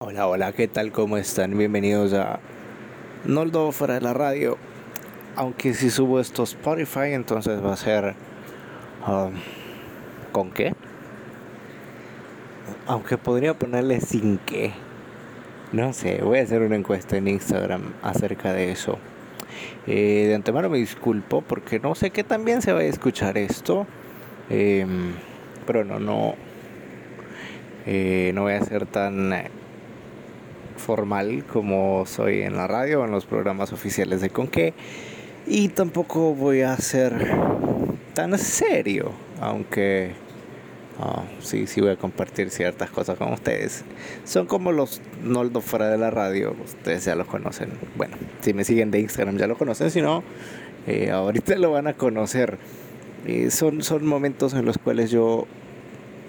Hola, hola, ¿qué tal? ¿Cómo están? Bienvenidos a Noldo fuera de la radio. Aunque si subo esto a Spotify, entonces va a ser... um, ¿Con qué? Aunque podría ponerle sin qué. No sé, voy a hacer una encuesta en Instagram acerca de eso. Eh, de antemano me disculpo porque no sé qué también se va a escuchar esto. Em, pero no, no... eh, no voy a ser tan formal como soy en la radio o en los programas oficiales de Conque. Y tampoco voy a ser tan serio, aunque ah, sí, sí voy a compartir ciertas cosas con ustedes. Son como los Noldo fuera de la radio, ustedes ya los conocen. Bueno, si me siguen de Instagram ya lo conocen, si no, eh, ahorita lo van a conocer. Eh, son, son momentos en los cuales yo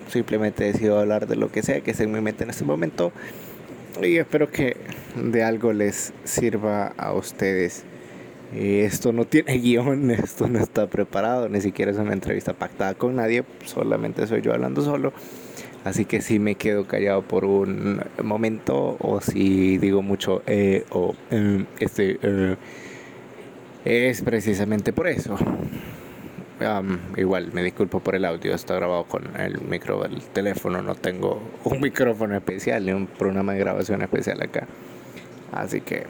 simplemente decido hablar de lo que sea que esté en mi en este momento y espero que de algo les sirva a ustedes. Esto no tiene guion, esto no está preparado, ni siquiera es una entrevista pactada con nadie, solamente soy yo hablando solo. Así que si me quedo callado por un momento o si digo mucho eh, o eh, este eh, es precisamente por eso. Am, igual me disculpo por el audio, está grabado con el micro del teléfono, no tengo un micrófono especial ni un programa de grabación especial acá. Así que,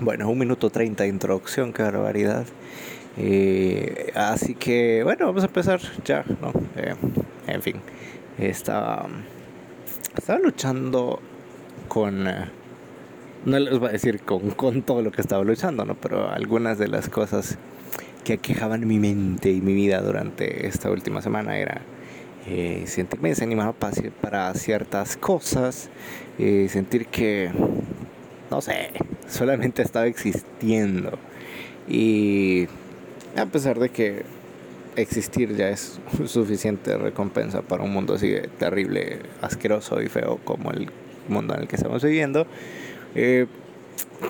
bueno, un minuto treinta de introducción, qué barbaridad. Eh, así que, bueno, vamos a empezar ya, ¿no? Eh, en fin, estaba, estaba luchando con... eh, no les voy a decir con, con todo lo que estaba luchando, ¿no? Pero algunas de las cosas que aquejaban mi mente y mi vida durante esta última semana era eh, sentirme desanimado pa- para ciertas cosas, eh, sentir que, no sé, solamente estaba existiendo. Y a pesar de que existir ya es suficiente recompensa para un mundo así de terrible, asqueroso y feo como el mundo en el que estamos viviendo, eh,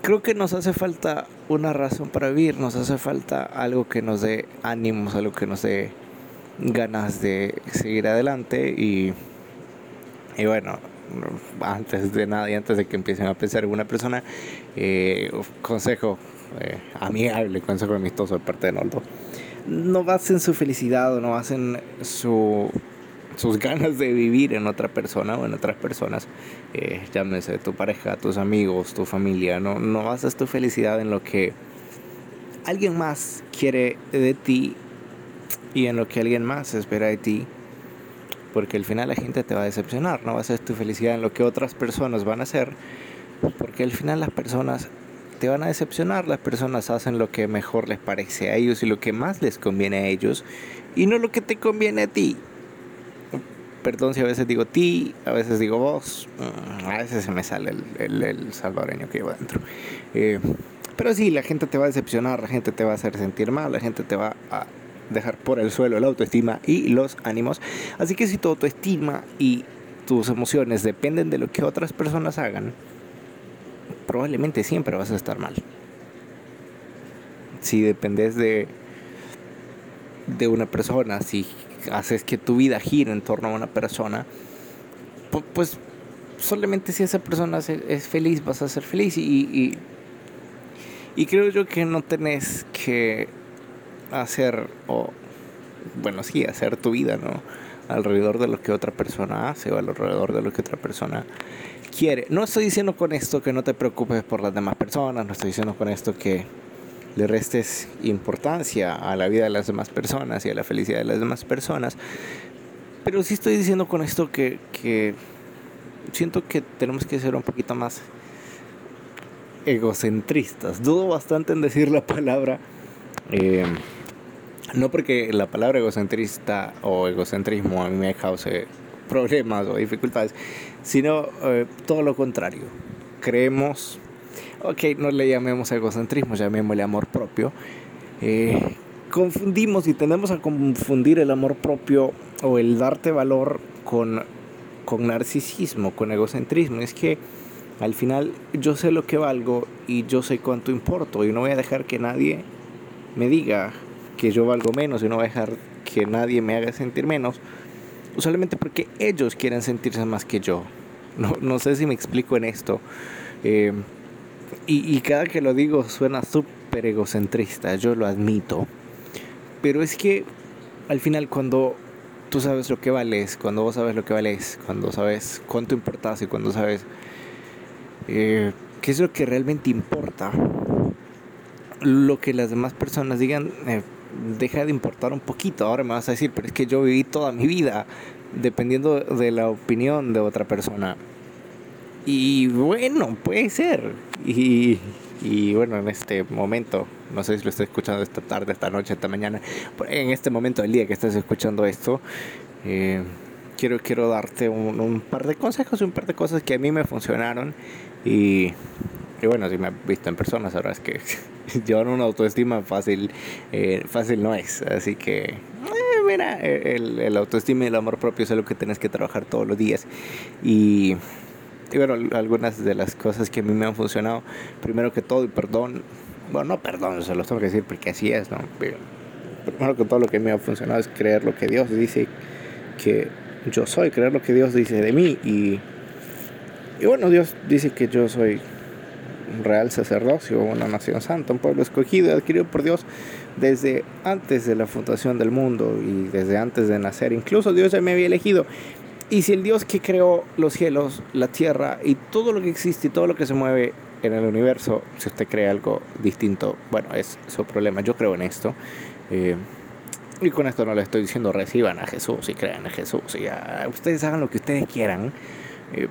creo que nos hace falta una razón para vivir, nos hace falta algo que nos dé ánimos, algo que nos dé ganas de seguir adelante y, y bueno, antes de nada y antes de que empiecen a pensar en una persona, eh, consejo eh, amigable, consejo amistoso de parte de Noldo. No basen su felicidad o no basen su, sus ganas de vivir en otra persona o en otras personas, eh, llámese tu pareja, tus amigos, tu familia, no, no basas tu felicidad en lo que alguien más quiere de ti y en lo que alguien más espera de ti, porque al final la gente te va a decepcionar, no basas tu felicidad en lo que otras personas van a hacer, porque al final las personas te van a decepcionar, las personas hacen lo que mejor les parece a ellos y lo que más les conviene a ellos y no lo que te conviene a ti perdón si a veces digo ti, a veces digo vos, mm, a veces se me sale el, salvadoreño que llevo dentro. Eh, pero sí, la gente te va a decepcionar, la gente te va a hacer sentir mal, la gente te va a dejar por el suelo la autoestima y los ánimos. Así que si tu autoestima y tus emociones dependen de lo que otras personas hagan, probablemente siempre vas a estar mal. Si dependes de, de una persona, si haces que tu vida gire en torno a una persona, pu- pues solamente si esa persona es feliz vas a ser feliz. Y, y, y creo yo que no tenés que hacer o bueno sí hacer tu vida no alrededor de lo que otra persona hace o alrededor de lo que otra persona quiere. No estoy diciendo con esto que no te preocupes por las demás personas no estoy diciendo con esto que le restes importancia a la vida de las demás personas y a la felicidad de las demás personas. Pero sí estoy diciendo con esto que, que siento que tenemos que ser un poquito más egocentristas. Dudo bastante en decir la palabra. eh, no porque la palabra egocentrista o egocentrismo a mí me cause problemas o dificultades, sino eh, todo lo contrario. Creemos ok, no le llamemos egocentrismo, llamémosle amor propio. Eh, confundimos y tendemos a confundir el amor propio o el darte valor con, con narcisismo, con egocentrismo. Es que al final yo sé lo que valgo y yo sé cuánto importo y no voy a dejar que nadie me diga que yo valgo menos y no voy a dejar que nadie me haga sentir menos solamente porque ellos quieren sentirse más que yo. No, no sé si me explico en esto. Eh, y, y, cada que lo digo suena súper egocentrista, yo lo admito. Pero es que al final cuando tú sabes lo que vales, cuando vos sabes lo que vales, cuando sabes cuánto importas y cuando sabes eh, qué es lo que realmente importa, lo que las demás personas digan eh, deja de importar un poquito. Ahora me vas a decir, pero es que yo viví toda mi vida dependiendo de la opinión de otra persona. Y bueno, puede ser. Y, y bueno, en este momento, no sé si lo estoy escuchando esta tarde, esta noche, esta mañana, en este momento del día que estás escuchando esto, eh, quiero, quiero darte un, un, par de consejos y un par de cosas que a mí me funcionaron. Y, y bueno, si me has visto en persona, sabrás que llevar una autoestima fácil, eh, fácil no es. Así que, eh, mira, el, el, autoestima y el amor propio es algo que tienes que trabajar todos los días. Y, y, bueno, algunas de las cosas que a mí me han funcionado, primero que todo, y perdón, bueno, no perdón, se los tengo que decir porque así es, ¿no? Pero, primero que todo, lo que me ha funcionado es creer lo que Dios dice que yo soy, creer lo que Dios dice de mí. Y, y bueno, Dios dice que yo soy un real sacerdocio, una nación santa, un pueblo escogido, adquirido por Dios desde antes de la fundación del mundo y desde antes de nacer. Incluso Dios ya me había elegido. Y si el Dios que creó los cielos, la tierra y todo lo que existe y todo lo que se mueve en el universo, si usted cree algo distinto, bueno, es su problema. Yo creo en esto. Eh, y con esto no le estoy diciendo reciban a Jesús y crean en Jesús. Y ustedes hagan lo que ustedes quieran. Eh,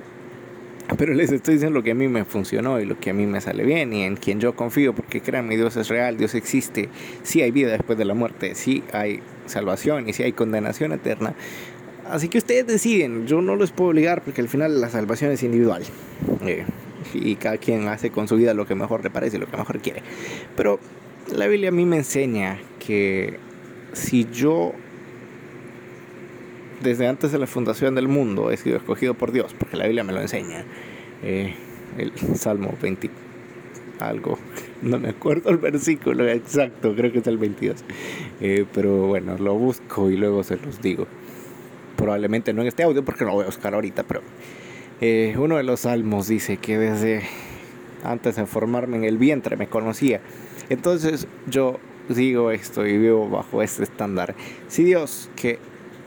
pero les estoy diciendo lo que a mí me funcionó y lo que a mí me sale bien y en quien yo confío, porque créanme, Dios es real, Dios existe, sí hay vida después de la muerte, sí hay salvación y sí hay condenación eterna. Así que ustedes deciden, yo no los puedo obligar porque al final la salvación es individual. Eh, y cada quien hace con su vida lo que mejor le parece, lo que mejor quiere. Pero la Biblia a mí me enseña que si yo desde antes de la fundación del mundo he sido escogido por Dios, porque la Biblia me lo enseña. Eh, el Salmo 20, algo, no me acuerdo el versículo exacto, creo que es el 22. Eh, pero bueno, lo busco y luego se los digo. Probablemente no en este audio porque no lo voy a buscar ahorita, pero eh, uno de los salmos dice que desde antes de formarme en el vientre me conocía. Entonces yo digo esto y vivo bajo este estándar. Si Dios, que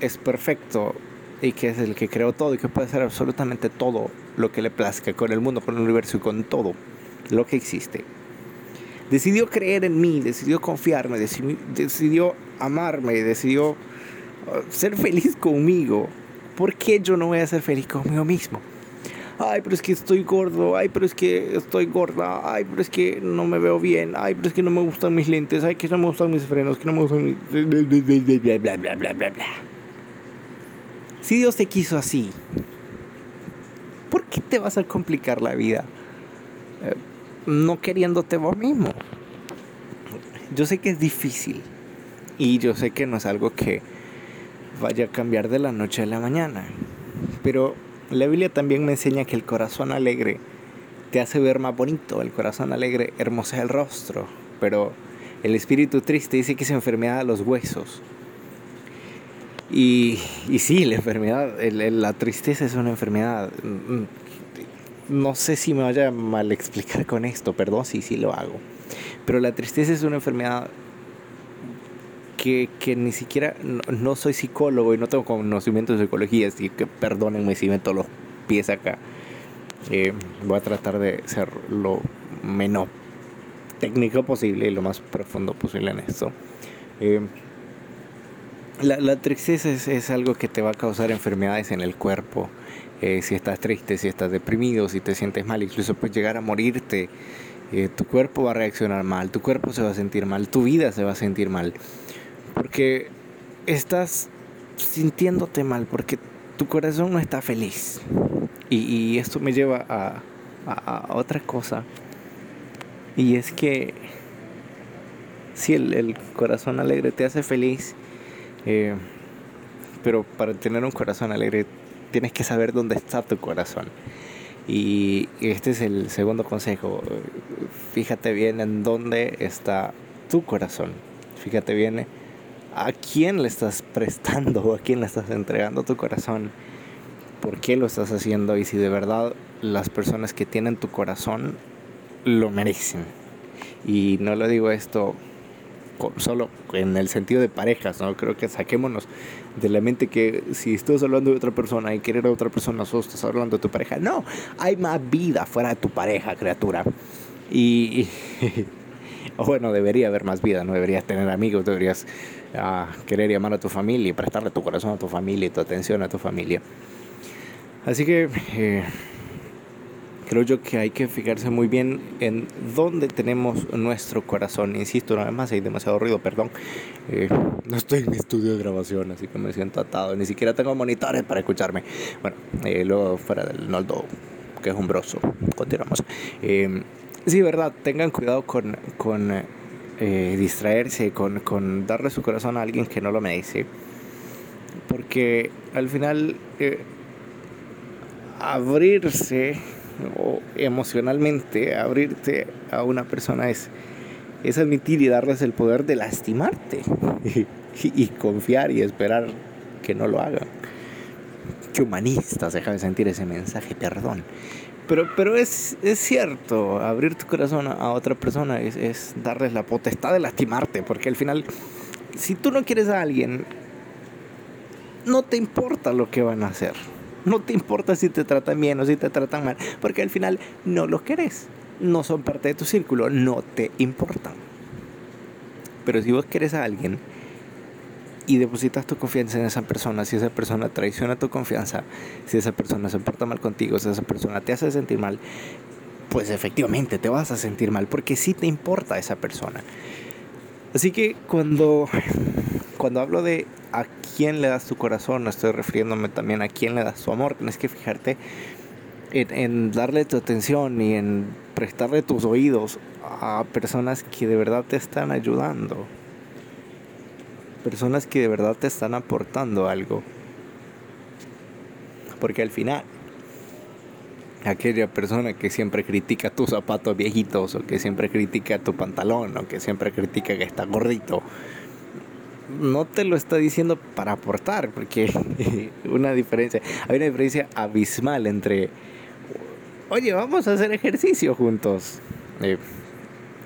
es perfecto y que es el que creó todo y que puede hacer absolutamente todo lo que le plazca con el mundo, con el universo y con todo lo que existe. Decidió creer en mí, decidió confiarme, decidió amarme, decidió ser feliz conmigo. ¿Por qué yo no voy a ser feliz conmigo mismo? Ay, pero es que estoy gordo, ay, pero es que estoy gorda, ay, pero es que no me veo bien, ay, pero es que no me gustan mis lentes, ay, que no me gustan mis frenos, que no me gustan mis... bla, bla, bla, bla, bla, bla. Si Dios te quiso así, ¿por qué te vas a complicar la vida eh, no queriéndote vos mismo? Yo sé que es difícil y yo sé que no es algo que vaya a cambiar de la noche a la mañana, pero la Biblia también me enseña que el corazón alegre te hace ver más bonito, el corazón alegre hermosea el rostro, pero el espíritu triste dice que es enfermedad de los huesos. Y, y sí, la enfermedad, la tristeza es una enfermedad. No sé si me vaya a mal explicar con esto, perdón si sí, sí lo hago. Pero la tristeza es una enfermedad que, que ni siquiera, no, no, soy psicólogo y no tengo conocimiento de psicología, así que perdónenme si meto los pies acá. Eh, voy a tratar de ser lo menos técnico posible y lo más profundo posible en esto. Eh, la, la tristeza es, es, algo que te va a causar enfermedades en el cuerpo. Eh, si estás triste, si estás deprimido, si te sientes mal, incluso puedes llegar a morirte. Eh, tu cuerpo va a reaccionar mal, tu cuerpo se va a sentir mal, tu vida se va a sentir mal. Porque estás sintiéndote mal, porque tu corazón no está feliz. Y, y esto me lleva a, a, a, otra cosa. Y es que si el, el corazón alegre te hace feliz, eh, pero para tener un corazón alegre tienes que saber dónde está tu corazón. Y este es el segundo consejo. Fíjate bien en dónde está tu corazón. Fíjate bien a quién le estás prestando o a quién le estás entregando tu corazón. por qué lo estás haciendo y si de verdad las personas que tienen tu corazón lo merecen. Y no lo digo esto solo en el sentido de parejas, ¿no? Creo que saquémonos de la mente que si estás hablando de otra persona y querer a otra persona, solo estás hablando de tu pareja. No, hay más vida fuera de tu pareja, criatura. Y, o bueno, debería haber más vida, no deberías tener amigos, deberías uh, querer llamar a tu familia y prestarle tu corazón a tu familia y tu atención a tu familia. Así que eh, creo yo que hay que fijarse muy bien en dónde tenemos nuestro corazón. Insisto, nada más hay demasiado ruido, perdón. Eh, no estoy en mi estudio de grabación, así que me siento atado. Ni siquiera tengo monitores para escucharme. Bueno, eh, luego fuera del Noldo, que es un broso. Continuamos. Eh, sí, verdad, tengan cuidado con, con distraerse, con, con darle su corazón a alguien que no lo merece. Porque al final abrirse o emocionalmente abrirte a una persona es, es admitir y darles el poder de lastimarte y, confiar y esperar que no lo hagan. Qué humanistas, deja de sentir ese mensaje, perdón. Pero, pero es, es cierto, abrir tu corazón a otra persona es, es darles la potestad de lastimarte, porque al final, si tú no quieres a alguien, no te importa lo que van a hacer. No te importa si te tratan bien o si te tratan mal, porque al final no los querés. No son parte de tu círculo, no te importan. Pero si vos querés a alguien y depositas tu confianza en esa persona, si esa persona traiciona tu confianza, si esa persona se porta mal contigo, si esa persona te hace sentir mal, pues efectivamente te vas a sentir mal porque sí te importa esa persona. Así que cuando, cuando hablo de a quién le das tu corazón, estoy refiriéndome también a quién le das tu amor. Tienes que fijarte en, darle tu atención y en prestarle tus oídos a personas que de verdad te están ayudando. Personas que de verdad te están aportando algo. Porque al final, aquella persona que siempre critica tus zapatos viejitos o que siempre critica tu pantalón o que siempre critica que está gordito, no te lo está diciendo para aportar, porque una diferencia, hay una diferencia abismal entre, oye, vamos a hacer ejercicio juntos eh,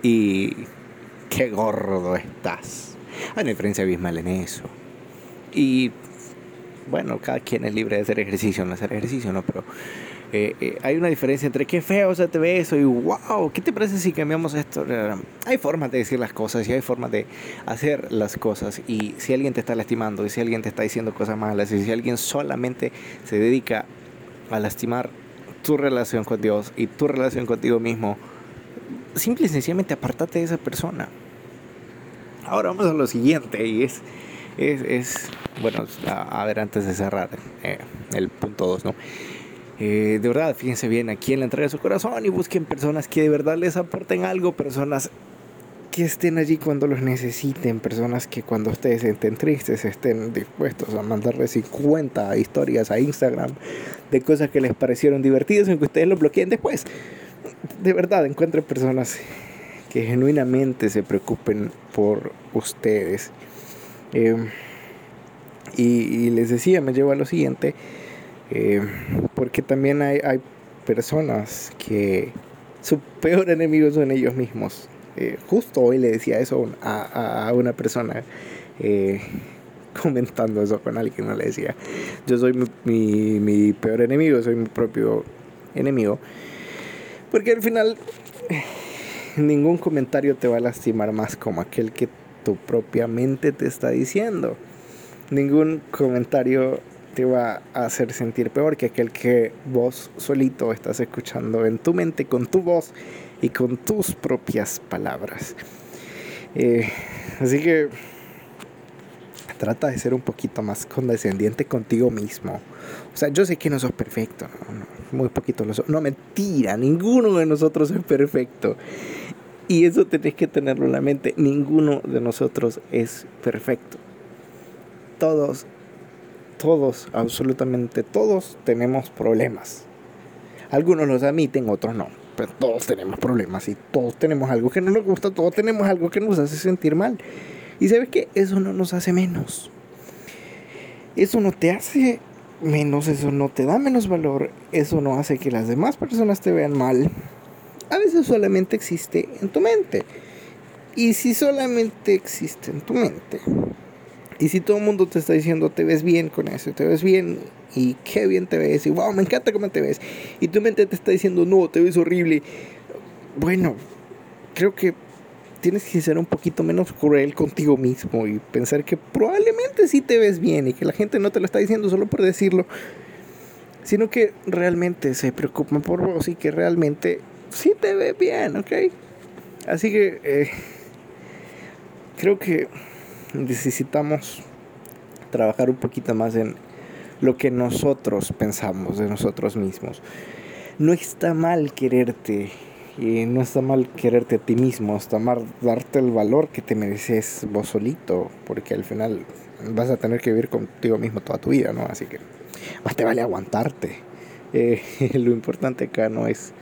y qué gordo estás. Hay una diferencia abismal en eso. Y bueno, cada quien es libre de hacer ejercicio, no hacer ejercicio, no, pero eh, eh, hay una diferencia entre qué feo se te ve eso y wow, ¿qué te parece si cambiamos esto? Hay formas de decir las cosas y hay formas de hacer las cosas. Y si alguien te está lastimando, y si alguien te está diciendo cosas malas, y si alguien solamente se dedica a lastimar tu relación con Dios y tu relación contigo mismo, simple y sencillamente apartate de esa persona. Ahora vamos a lo siguiente y es, es, es bueno, a, ver antes de cerrar eh, el punto 2, ¿no? Eh, de verdad, fíjense bien a quién le entrega su corazón y busquen personas que de verdad les aporten algo, personas que estén allí cuando los necesiten, personas que cuando ustedes estén tristes estén dispuestos a mandarles 50 historias a Instagram de cosas que les parecieron divertidas, aunque ustedes lo bloqueen después. De verdad, encuentren personas genuinamente se preocupen por ustedes. Eh, y, les decía, me llevo a lo siguiente eh, porque también hay, hay, personas que su peor enemigo son ellos mismos. Eh, justo hoy le decía eso a, a una persona. Eh, comentando eso con alguien, no le decía, yo soy mi, mi, peor enemigo, soy mi propio enemigo. Porque al final ningún comentario te va a lastimar más como aquel que tu propia mente te está diciendo. Ningún comentario te va a hacer sentir peor que aquel que vos solito estás escuchando en tu mente con tu voz y con tus propias palabras. Eh, así que trata de ser un poquito más condescendiente contigo mismo. O sea, yo sé que no sos perfecto, muy poquito lo sos. No, mentira, ninguno de nosotros es perfecto. Y eso tenés que tenerlo en la mente, ninguno de nosotros es perfecto. Todos todos, absolutamente todos tenemos problemas. Algunos los admiten, otros no. Pero todos tenemos problemas y todos tenemos algo que no nos gusta, todos tenemos algo que nos hace sentir mal. Y sabes que eso no nos hace menos. Eso no te hace menos, eso no te da menos valor, eso no hace que las demás personas te vean mal. A veces solamente existe en tu mente. Y si solamente existe en tu mente, y si todo el mundo te está diciendo te ves bien con eso, te ves bien y qué bien te ves, y wow, me encanta cómo te ves, y tu mente te está diciendo no, te ves horrible, bueno, creo que tienes que ser un poquito menos cruel contigo mismo y pensar que probablemente sí te ves bien y que la gente no te lo está diciendo solo por decirlo, sino que realmente se preocupan por vos y que realmente sí te ve bien, ¿ok? Así que eh, creo que necesitamos trabajar un poquito más en lo que nosotros pensamos de nosotros mismos. No está mal quererte no está mal quererte a ti mismo, está mal darte el valor que te mereces vos solito, porque al final vas a tener que vivir contigo mismo toda tu vida, ¿no? Así que más te vale aguantarte. Eh, lo importante acá no es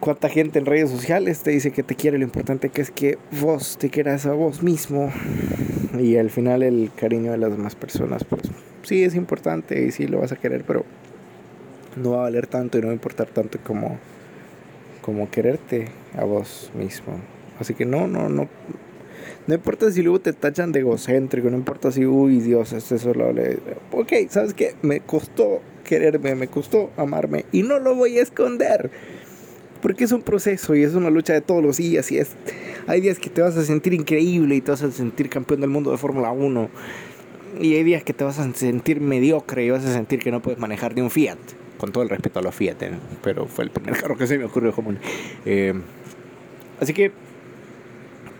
cuánta gente en redes sociales te dice que te quiere, lo importante que es que vos te quieras a vos mismo y al final el cariño de las demás personas, pues sí es importante y sí lo vas a querer, pero no va a valer tanto y no va a importar tanto como, como quererte a vos mismo. Así que no, no, no. No importa si luego te tachan de egocéntrico, no importa si, uy, Dios, este solo le... Ok, ¿sabes qué? Me costó quererme, me costó amarme y no lo voy a esconder. Porque es un proceso y es una lucha de todos los días. Y es, hay días que te vas a sentir increíble y te vas a sentir campeón del mundo de Fórmula 1. Y hay días que te vas a sentir mediocre y vas a sentir que no puedes manejar ni un Fiat. Con todo el respeto a los Fiat, ¿eh? pero fue el primer carro que se me ocurrió común. Eh, así que,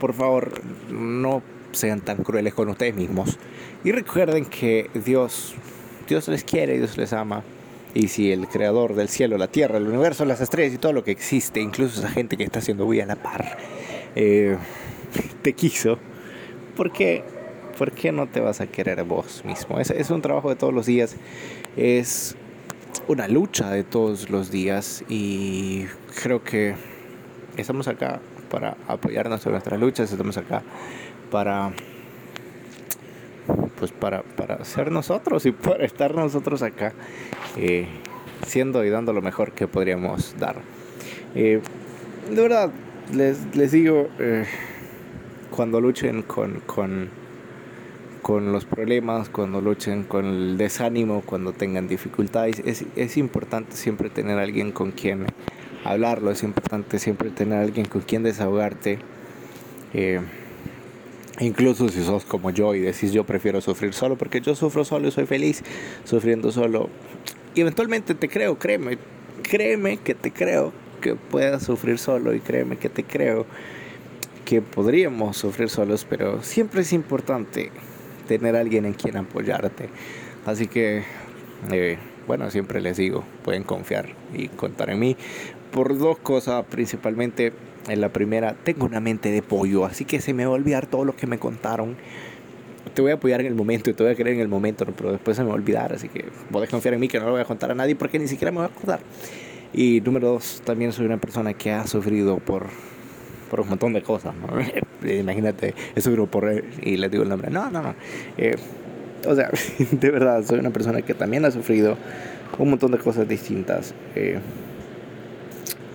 por favor, no sean tan crueles con ustedes mismos. Y recuerden que Dios, Dios les quiere, Dios les ama. Y si el creador del cielo, la tierra, el universo, las estrellas y todo lo que existe, incluso esa gente que está haciendo muy a la par, eh, te quiso, ¿por qué, ¿por qué no te vas a querer vos mismo? Es un trabajo de todos los días, es una lucha de todos los días y creo que estamos acá para apoyarnos en nuestras luchas, estamos acá para pues para, para ser nosotros y para estar nosotros acá eh, siendo y dando lo mejor que podríamos dar. Eh, de verdad, les, les digo, eh, cuando luchen con, con, con, los problemas, cuando luchen con el desánimo, cuando tengan dificultades, es, es importante siempre tener alguien con quien hablarlo, es importante siempre tener alguien con quien desahogarte. Incluso si sos como yo y decís yo prefiero sufrir solo porque yo sufro solo y soy feliz sufriendo solo. Y eventualmente te creo, créeme, créeme que te creo que puedas sufrir solo y créeme que te creo que podríamos sufrir solos, pero siempre es importante tener alguien en quien apoyarte. Así que, eh, bueno, siempre les digo, pueden confiar y contar en mí por dos cosas principalmente en la primera, tengo una mente de pollo, así que se me va a olvidar todo lo que me contaron. Te voy a apoyar en el momento y te voy a creer en el momento, pero después se me va a olvidar, así que puedes confiar en mí que no lo voy a contar a nadie porque ni siquiera me voy a acordar. Y número dos, también soy una persona que ha sufrido por, por un montón de cosas. Imagínate, he sufrido por... Y les digo el nombre. No, no, no. Eh, o sea, de verdad, soy una persona que también ha sufrido un montón de cosas distintas. Eh,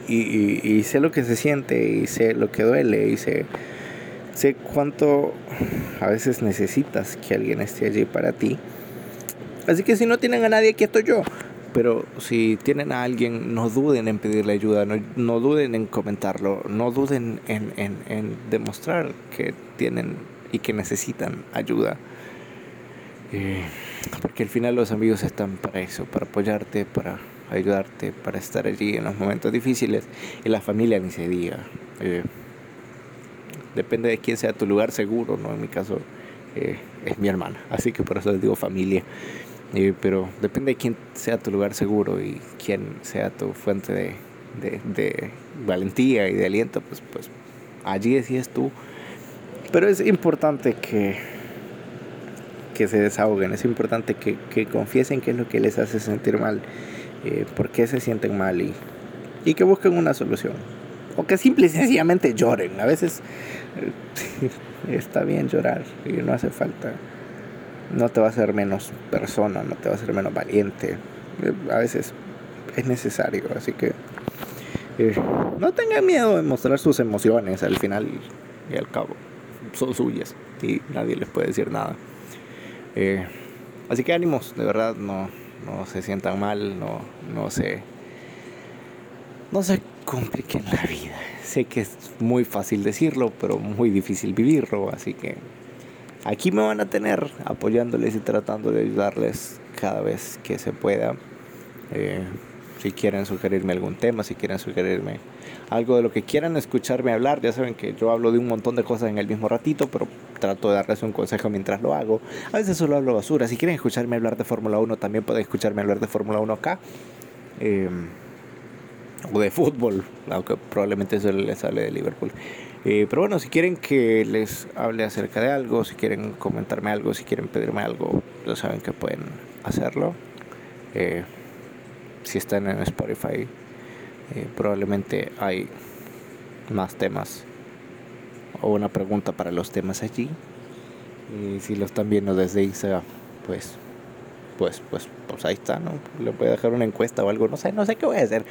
y, sé lo que se siente y sé lo que duele y sé, sé cuánto a veces necesitas que alguien esté allí para ti. Así que si no tienen a nadie, aquí estoy yo. Pero si tienen a alguien, no duden en pedirle ayuda, no, no duden en comentarlo, no duden en, en, en, demostrar que tienen y que necesitan ayuda. Eh, porque al final los amigos están para eso, para apoyarte, para ayudarte, para estar allí en los momentos difíciles. Y la familia ni se diga. Eh, depende de quién sea tu lugar seguro, ¿no? En mi caso eh, es mi hermana, así que por eso les digo familia. Eh, pero depende de quién sea tu lugar seguro y quién sea tu fuente de, de, de valentía y de aliento, pues, pues allí decides tú. Pero es importante que, que se desahoguen, es importante que, que confiesen qué es lo que les hace sentir mal eh, por qué se sienten mal y, que busquen una solución. O que simple y sencillamente lloren. A veces eh, está bien llorar y no hace falta no te va a hacer menos persona, no te va a hacer menos valiente. A veces es necesario, así que eh, no tengan miedo de mostrar sus emociones al final y al cabo. Son suyas y nadie les puede decir nada. Eh, así que ánimos, de verdad, no, no se sientan mal, no, no se, no se compliquen la vida. Sé que es muy fácil decirlo, pero muy difícil vivirlo, así que aquí me van a tener apoyándoles y tratando de ayudarles cada vez que se pueda. Eh, si quieren sugerirme algún tema, si quieren sugerirme algo de lo que quieran escucharme hablar, ya saben que yo hablo de un montón de cosas en el mismo ratito, pero trato de darles un consejo mientras lo hago. A veces solo hablo basura. Si quieren escucharme hablar de Fórmula 1, también pueden escucharme hablar de Fórmula 1 acá. Em, o de fútbol, aunque probablemente eso les sale de Liverpool. Eh, pero bueno, si quieren que les hable acerca de algo, si quieren comentarme algo, si quieren pedirme algo, ya saben que pueden hacerlo. Eh, si están en Spotify, eh, probablemente hay más temas o una pregunta para los temas allí. Y si lo están viendo desde Instagram, pues, pues, pues, pues ahí está, ¿no? Le voy a dejar una encuesta o algo, no sé, no sé qué voy a hacer.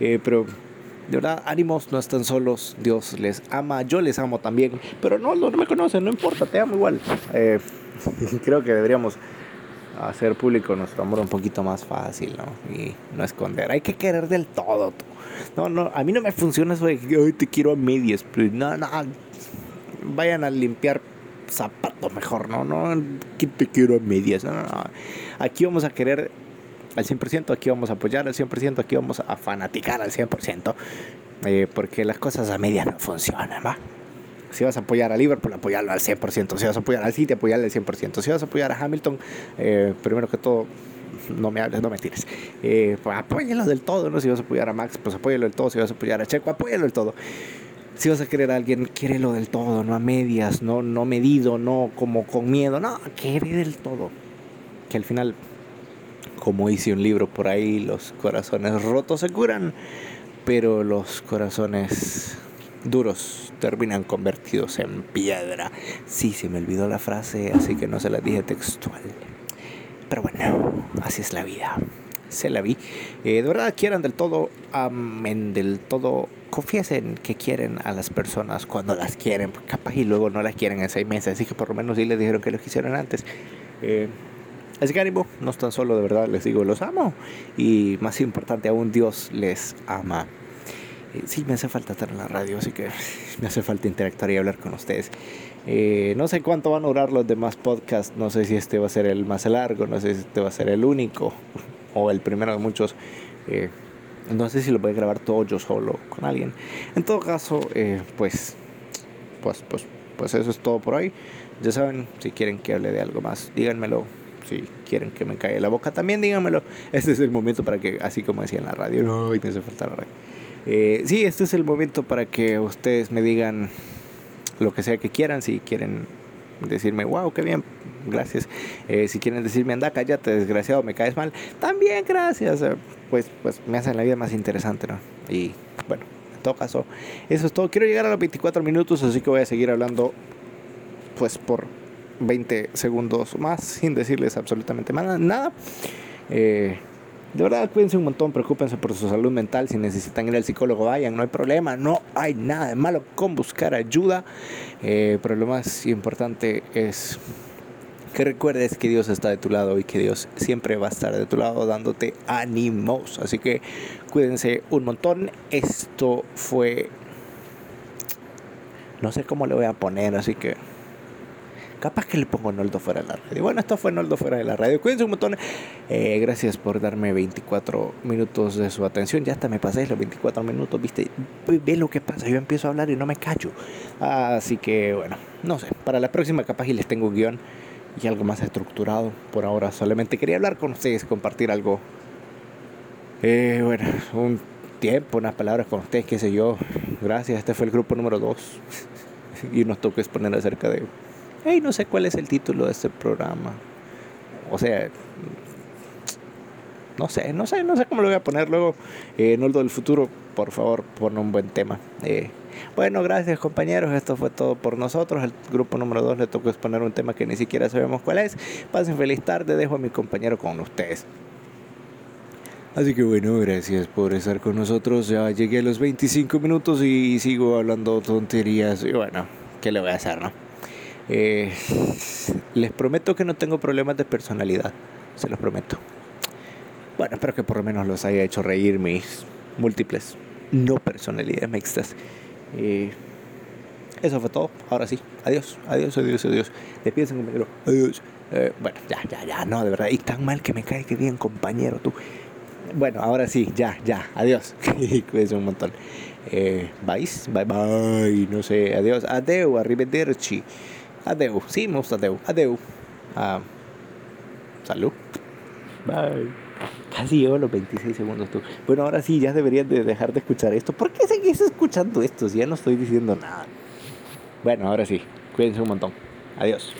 Eh, pero de verdad, ánimos, no están solos, Dios les ama, yo les amo también, pero no, no, me conocen, no importa, te amo igual. Eh, creo que deberíamos hacer público nuestro amor un poquito más fácil, ¿no? Y no esconder. Hay que querer del todo. No, no, a mí no me funciona eso de que te quiero a medias. No, no. Vayan a limpiar zapatos mejor, ¿no? No, que te quiero a medias. No, no, no. Aquí vamos a querer al 100%, aquí vamos a apoyar al 100%, aquí vamos a fanaticar al 100%. Eh, porque las cosas a medias no funcionan, ¿va? Si vas a apoyar a Liverpool, apoyarlo al 100%. Si vas a apoyar al City, apoyarlo al 100%. Si vas a apoyar a Hamilton, eh, primero que todo, no me hables, no me tires. Eh, pues apóyalo del todo, ¿no? Si vas a apoyar a Max, pues apóyalo del todo. Si vas a apoyar a Checo, apóyalo del todo. Si vas a querer a alguien, lo del todo, no a medias, no, no medido, no como con miedo, no, quiere del todo. Que al final, como hice un libro por ahí, los corazones rotos se curan, pero los corazones duros terminan convertidos en piedra. Sí, se me olvidó la frase, así que no se la dije textual. Pero bueno, así es la vida. Se la vi. Eh, de verdad, quieran del todo, amen del todo. Confiesen que quieren a las personas cuando las quieren. Capaz y luego no las quieren en seis meses. Así que por lo menos sí les dijeron que lo quisieron antes. Eh, así que ánimo, no están solo, de verdad les digo, los amo. Y más importante aún, Dios les ama. Eh, sí, me hace falta estar en la radio, así que me hace falta interactuar y hablar con ustedes. Eh, no sé cuánto van a durar los demás podcasts, no sé si este va a ser el más largo, no sé si este va a ser el único o el primero de muchos. Eh, no sé si lo voy a grabar todo yo solo con alguien. En todo caso, pues, pues, pues, pues eso es todo por hoy. Ya saben, si quieren que hable de algo más, díganmelo. Si quieren que me caiga la boca, también díganmelo. Este es el momento para que, así como decía en la radio, no, me hace falta la radio. Eh, sí, este es el momento para que ustedes me digan lo que sea que quieran, si quieren decirme, wow, qué bien, gracias. Eh, si quieren decirme, anda, cállate, desgraciado, me caes mal, también gracias. Eh, pues, pues me hacen la vida más interesante, ¿no? Y bueno, en todo caso, eso es todo. Quiero llegar a los 24 minutos, así que voy a seguir hablando, pues por 20 segundos más, sin decirles absolutamente nada. Eh, de verdad, cuídense un montón, preocúpense por su salud mental. Si necesitan ir al psicólogo, vayan, no hay problema, no hay nada de malo con buscar ayuda. Eh, pero lo más importante es que recuerdes que Dios está de tu lado y que Dios siempre va a estar de tu lado dándote ánimos. Así que cuídense un montón. Esto fue... No sé cómo le voy a poner, así que Capaz que le pongo Noldo fuera de la radio. Bueno, esto fue Noldo fuera de la radio. Cuídense un montón. Eh, gracias por darme 24 minutos de su atención. Ya hasta me pasé los 24 minutos, ¿viste? Ve lo que pasa. Yo empiezo a hablar y no me callo. Así que, bueno, no sé. Para la próxima, capaz y les tengo un guion y algo más estructurado. Por ahora solamente quería hablar con ustedes, compartir algo. Eh, bueno, un tiempo, unas palabras con ustedes, qué sé yo. Gracias. Este fue el grupo número 2. y nos toca exponer acerca de hey, no sé cuál es el título de este programa. O sea, no sé, no sé, no sé cómo lo voy a poner luego. Eh, Noldo del futuro, por favor, pon un buen tema. Eh, bueno, gracias compañeros, esto fue todo por nosotros. El grupo número 2 le tocó exponer un tema que ni siquiera sabemos cuál es. Pasen feliz tarde, dejo a mi compañero con ustedes. Así que bueno, gracias por estar con nosotros. Ya llegué a los 25 minutos y sigo hablando tonterías. Y bueno, ¿qué le voy a hacer, no? Eh, les prometo que no tengo problemas de personalidad. Se los prometo. Bueno, espero que por lo menos los haya hecho reír mis múltiples no personalidades mixtas. Eh, eso fue todo. Ahora sí. Adiós, adiós, adiós, adiós. Despídense, compañero. Adiós. Eh, bueno, ya, ya, ya, no, de verdad. Y tan mal que me cae que bien, compañero, tú. Bueno, ahora sí, ya, ya. Adiós. Cuídense un montón. Eh, bye, bye, bye. No sé, adiós. Adeu, arrivederci. Adeu. Sí, gusta adeu. Adeu. Ah, salud. Bye. Casi llevo los 26 segundos tú. Bueno, ahora sí, ya deberías de dejar de escuchar esto. ¿Por qué seguís escuchando esto si ya no estoy diciendo nada? Bueno, ahora sí. Cuídense un montón. Adiós.